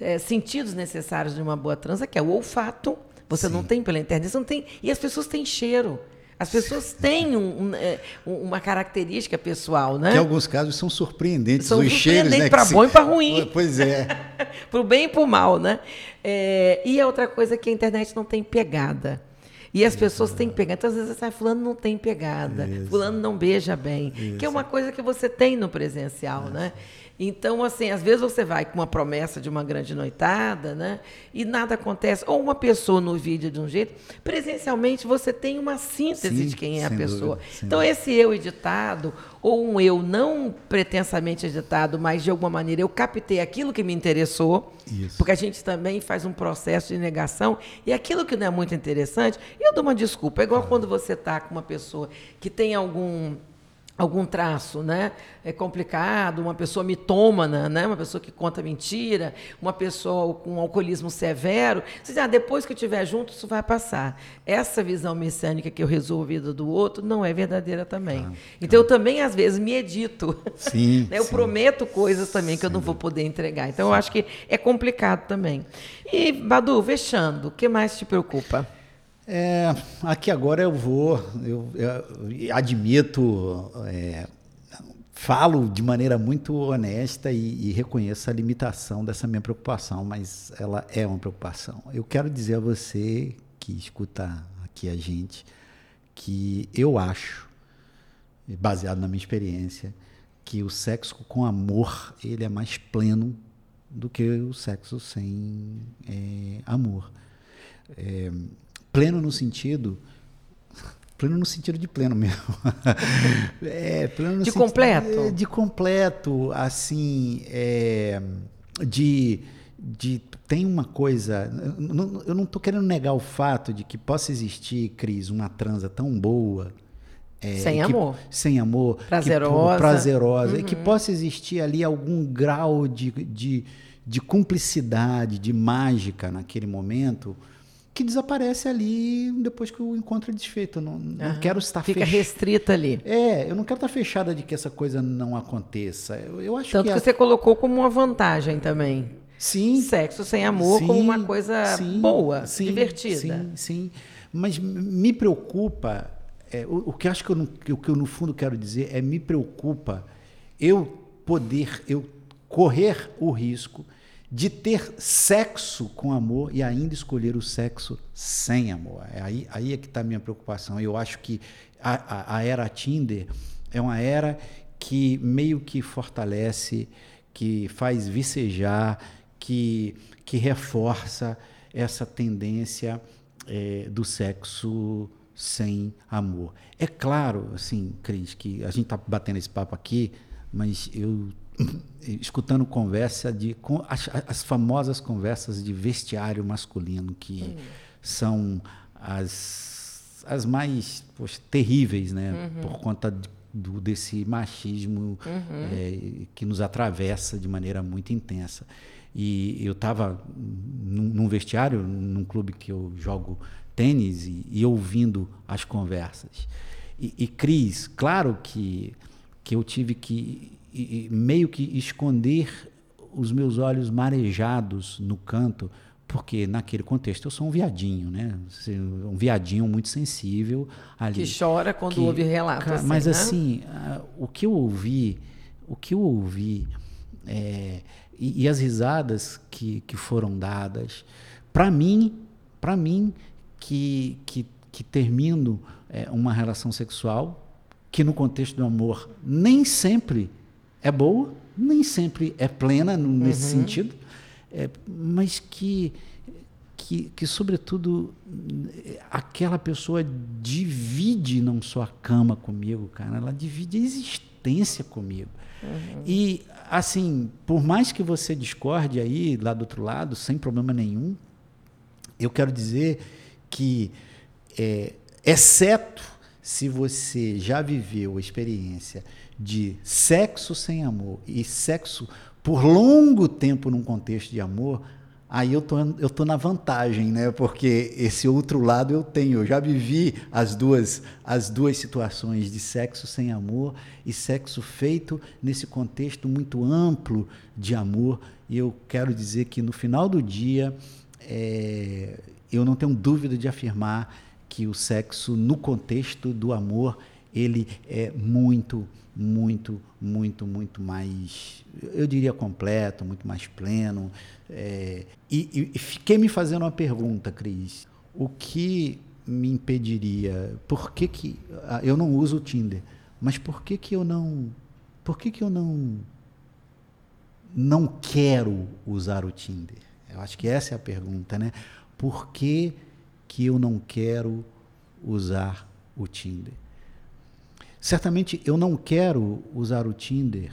é, é, sentidos necessários de uma boa transa, que é o olfato. Você não tem pela internet, você não tem. E as pessoas têm cheiro. As pessoas têm um- um, é, um- uma característica pessoal, né? Que em alguns casos são surpreendentes São os cheiros, surpreendentes né? pra que bom e pra ruim. Pois é. pro bem e pro mal, né? É, e a outra coisa é que a internet não tem pegada. E as pessoas têm pegada. Então, às vezes, você fala, fulano não tem pegada, fulano não beija bem. Que é uma coisa que você tem no presencial, né? Então, assim, às vezes você vai com uma promessa de uma grande noitada, né? E nada acontece. Ou uma pessoa no vídeo de um jeito. Presencialmente, você tem uma síntese Sim, de quem é a pessoa. dúvida, então, esse eu editado, ou um eu não pretensamente editado, mas de alguma maneira eu captei aquilo que me interessou, Isso. porque a gente também faz um processo de negação, e aquilo que não é muito interessante, eu dou uma desculpa. É igual quando você está com uma pessoa que tem algum algum traço, né? É complicado, uma pessoa mitômana, né? Uma pessoa que conta mentira, uma pessoa com um alcoolismo severo. Você diz, ah, depois que eu estiver junto, isso vai passar. Essa visão messiânica que eu resolvo a vida do outro não é verdadeira também. então eu também às vezes me edito. Sim, né? Eu sim. prometo coisas também que eu não vou poder entregar. Então eu acho que é complicado também. E Badu, fechando, o que mais te preocupa? É, aqui agora eu vou, eu, eu admito, é, falo de maneira muito honesta e, e reconheço a limitação dessa minha preocupação, mas ela é uma preocupação. Eu quero dizer a você que escuta aqui a gente que eu acho, baseado na minha experiência, que o sexo com amor ele é mais pleno do que o sexo sem é, amor. É, pleno no sentido pleno no sentido de pleno mesmo é, pleno no De completo? é, de completo assim é, de de tem uma coisa eu não- estou querendo negar o fato de que possa existir Cris uma transa tão boa é, Sem que- amor. sem amor que- Prazerosa. prazerosa e que possa existir ali algum grau de, de, de cumplicidade, de mágica naquele momento, que desaparece ali depois que o encontro é desfeito. Eu não, não quero estar Fica fech- restrita ali. É, eu não quero estar fechada de que essa coisa não aconteça. Eu, eu acho Tanto que, que a- você colocou como uma vantagem também. sim, Sexo sem amor como Sim, uma coisa sim, boa, sim, divertida. Sim, sim. Mas me preocupa, é, o, o que acho que eu, não- o que eu no fundo quero dizer é me preocupa eu poder, eu correr o risco de ter sexo com amor e ainda escolher o sexo sem amor. É aí, aí é que está a minha preocupação. Eu acho que a, a, a era Tinder é uma era que meio que fortalece que faz vicejar, que, que reforça essa tendência é, do sexo sem amor. É claro, assim, Cris, que a gente está batendo esse papo aqui, mas eu escutando conversa de as, as, famosas conversas de vestiário masculino que são as, as mais poxa, terríveis, né, uhum. por conta de, do, desse machismo uhum. é, que nos atravessa de maneira muito intensa. E eu estava num, num, vestiário, num clube que eu jogo tênis e, e ouvindo as conversas. E, e Cris, claro que, que eu tive que e, meio que esconder os meus olhos marejados no canto, porque naquele contexto eu sou um viadinho, né? Um viadinho muito sensível ali. Que chora quando que, ouve relatos. Assim, mas né? assim, uh, o que eu ouvi, o que eu ouvi é, e, e, as risadas que, que foram dadas, para mim, para mim que, que, que termino é, uma relação sexual que no contexto do amor nem sempre é boa, nem sempre é plena nesse uhum. sentido, é, mas que, que, que, sobretudo, aquela pessoa divide não só a cama comigo, cara, ela divide a existência comigo. Uhum. E, assim, por mais que você discorde aí, lá do outro lado, sem problema nenhum, eu quero dizer que, é, exceto se você já viveu a experiência de sexo sem amor e sexo por longo tempo num contexto de amor, aí eu tô, eu tô na vantagem, né? Porque esse outro lado eu tenho. Eu já vivi as duas, as duas situações de sexo sem amor e sexo feito nesse contexto muito amplo de amor. E eu quero dizer que no final do dia, é, eu não tenho dúvida de afirmar que o sexo no contexto do amor ele é muito muito, muito, muito mais, eu diria completo, muito mais pleno. É, e, e, fiquei me fazendo uma pergunta, Cris. O que me impediria? Por que, que ah, eu não uso o Tinder? Mas por que, que eu não. Por que, que eu não. Não quero usar o Tinder? Eu acho que essa é a pergunta, né? Por que, que eu não quero usar o Tinder? Certamente eu não quero usar o Tinder,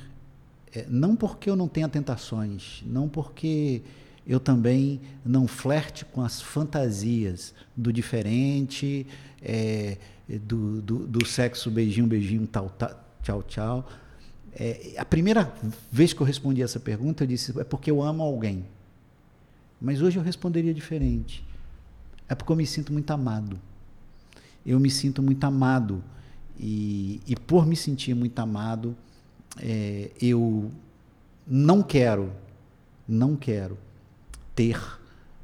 é, não porque eu não tenha tentações, não porque eu também não flerte com as fantasias do diferente, é, do, do, do, sexo beijinho, beijinho, tal, tal, tchau, tchau. É, a primeira vez que eu respondi essa pergunta, eu disse, é porque eu amo alguém. Mas hoje eu responderia diferente. É porque eu me sinto muito amado. Eu me sinto muito amado e, e por me sentir muito amado, é, eu não quero, não quero ter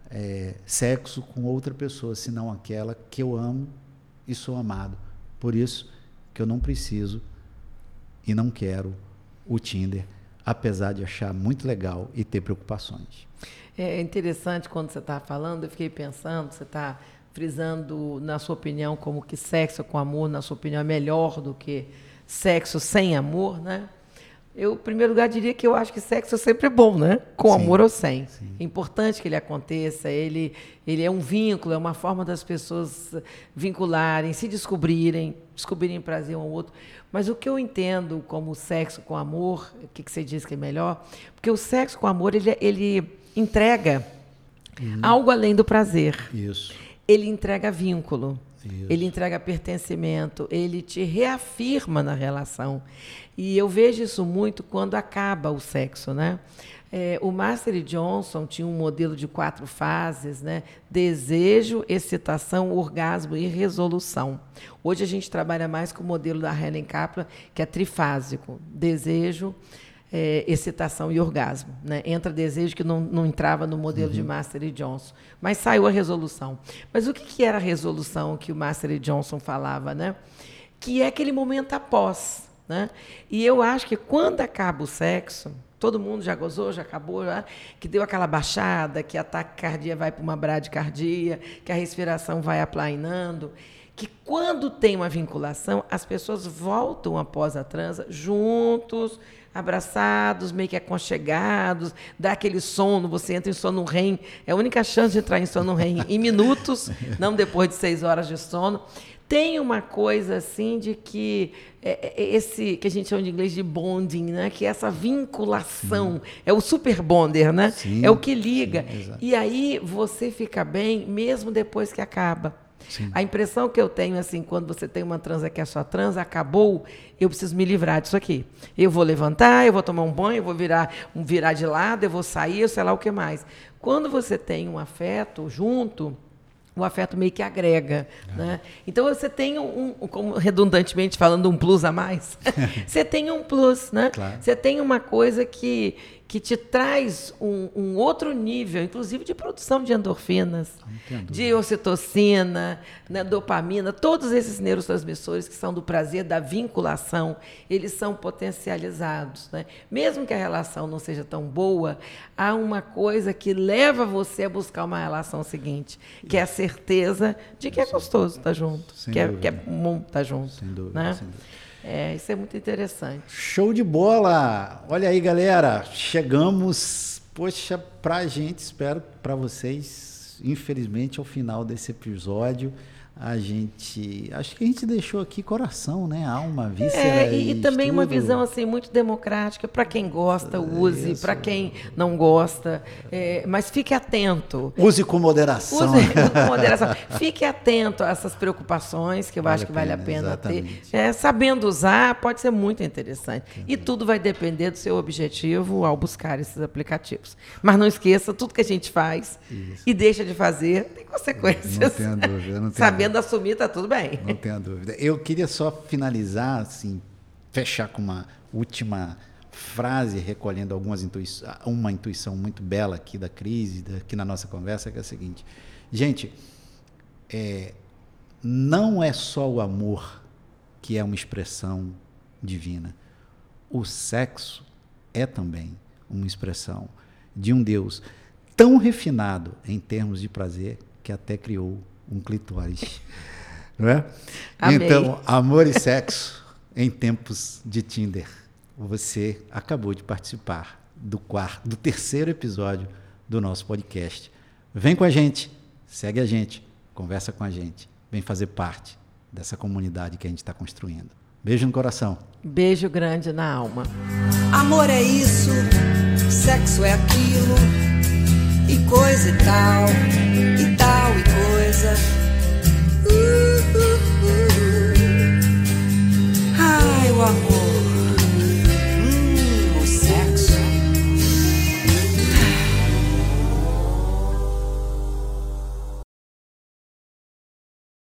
é, sexo com outra pessoa senão aquela que eu amo e sou amado. Por isso que eu não preciso e não quero o Tinder, apesar de achar muito legal e ter preocupações. É interessante quando você está falando, eu fiquei pensando, você está frisando, na sua opinião, como que sexo com amor, na sua opinião, é melhor do que sexo sem amor, né? Eu, em primeiro lugar, diria que eu acho que sexo é sempre bom, né? Com sim, amor ou sem. Sim. É importante que ele aconteça, ele, ele é um vínculo, é uma forma das pessoas vincularem, se descobrirem, descobrirem prazer um ao outro. Mas o que eu entendo como sexo com amor, o que, que você diz que é melhor? Porque o sexo com amor, ele, ele entrega uhum. algo além do prazer. Isso ele entrega vínculo. Isso. Ele entrega pertencimento, ele te reafirma na relação. E eu vejo isso muito quando acaba o sexo, né? É, o Master Johnson tinha um modelo de quatro fases, né? Desejo, excitação, orgasmo e resolução. Hoje a gente trabalha mais com o modelo da Helen Kaplan, que é trifásico: desejo, é, excitação e orgasmo. Né? Entra desejo que não, não entrava no modelo uhum. de Master e Johnson. Mas saiu a resolução. Mas o que, que era a resolução que o Master e Johnson falava? Né? Que é aquele momento após. Né? E eu acho que quando acaba o sexo, todo mundo já gozou, já acabou, já, que deu aquela baixada, que a taquicardia vai para uma bradicardia, que a respiração vai aplainando, que quando tem uma vinculação, as pessoas voltam após a transa juntos, abraçados, meio que aconchegados, dá aquele sono, você entra em sono REM. É a única chance de entrar em sono REM em minutos, não depois de seis horas de sono. Tem uma coisa assim de que é, é, esse que a gente chama de inglês de bonding, né? Que é essa vinculação, Sim. é o super bonder, né? Sim, é o que liga. Sim, e aí você fica bem mesmo depois que acaba. Sim. A impressão que eu tenho, assim, quando você tem uma transa que é sua transa, acabou, eu preciso me livrar disso aqui. Eu vou levantar, eu vou tomar um banho, eu vou virar, virar de lado, eu vou sair, sei lá o que mais. Quando você tem um afeto junto, o afeto meio que agrega. É. Né? Então você tem um, um, como redundantemente falando, um plus a mais. você tem um plus, né? Claro. Você tem uma coisa que, que te traz um, um, outro nível, inclusive de produção de endorfinas, de ocitocina, né, dopamina, todos esses neurotransmissores que são do prazer, da vinculação, eles são potencializados. Né? Mesmo que a relação não seja tão boa, há uma coisa que leva você a buscar uma relação seguinte, que é a certeza de que é gostoso estar junto, que é, que é, bom estar junto. Sem dúvida, né? sem dúvida. É, isso é muito interessante. Show de bola! Olha aí, galera, chegamos, poxa, pra gente, espero para vocês, infelizmente, ao final desse episódio a gente acho que a gente deixou aqui coração, né, alma, víscera é, e, e também uma visão assim muito democrática para quem gosta use, para quem não gosta, é, mas fique atento. Use com moderação. Use com moderação. fique atento a essas preocupações que eu vale acho que vale a pena exatamente. ter. É, sabendo usar pode ser muito interessante e tudo vai depender do seu objetivo ao buscar esses aplicativos. Mas não esqueça tudo que a gente faz Isso. e deixa de fazer tem consequências. Não tenho dúvida, não tenho Sabendo assumir, tá tudo bem. Não tenha dúvida. Eu queria só finalizar, assim, fechar com uma última frase, recolhendo algumas intuições, uma intuição muito bela aqui da crise, aqui na nossa conversa, que é a seguinte. Gente, é, não é só o amor que é uma expressão divina. O sexo é também uma expressão de um Deus tão refinado em termos de prazer que até criou um clitóris. Não é? Amei. Então, amor e sexo em tempos de Tinder. Você acabou de participar do quarto, do terceiro episódio do nosso podcast. Vem com a gente, segue a gente, conversa com a gente, vem fazer parte dessa comunidade que a gente está construindo. Beijo no coração. Beijo grande na alma. Amor é isso, sexo é aquilo, e coisa e tal, e tal e coisa.